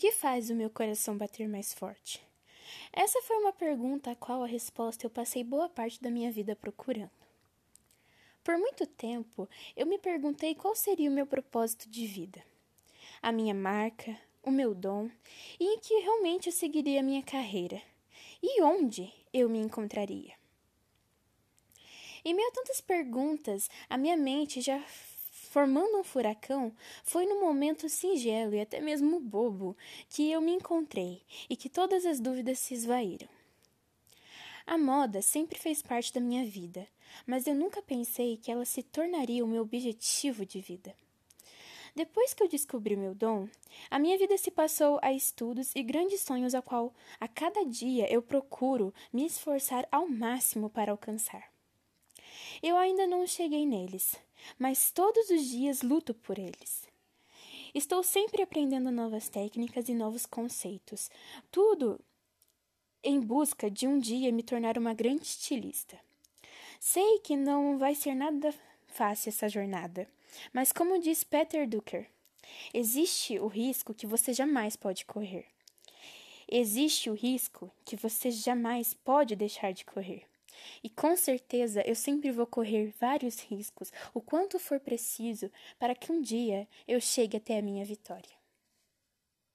que faz o meu coração bater mais forte? Essa foi uma pergunta a qual a resposta eu passei boa parte da minha vida procurando. Por muito tempo, eu me perguntei qual seria o meu propósito de vida, a minha marca, o meu dom e em que realmente eu seguiria a minha carreira e onde eu me encontraria. Em meio a tantas perguntas, a minha mente já formando um furacão, foi no momento singelo e até mesmo bobo que eu me encontrei e que todas as dúvidas se esvaíram. A moda sempre fez parte da minha vida, mas eu nunca pensei que ela se tornaria o meu objetivo de vida. Depois que eu descobri meu dom, a minha vida se passou a estudos e grandes sonhos a qual a cada dia eu procuro me esforçar ao máximo para alcançar. Eu ainda não cheguei neles, mas todos os dias luto por eles. Estou sempre aprendendo novas técnicas e novos conceitos, tudo em busca de um dia me tornar uma grande estilista. Sei que não vai ser nada fácil essa jornada, mas como diz Peter Drucker, existe o risco que você jamais pode correr. Existe o risco que você jamais pode deixar de correr. E com certeza eu sempre vou correr vários riscos, o quanto for preciso, para que um dia eu chegue até a minha vitória.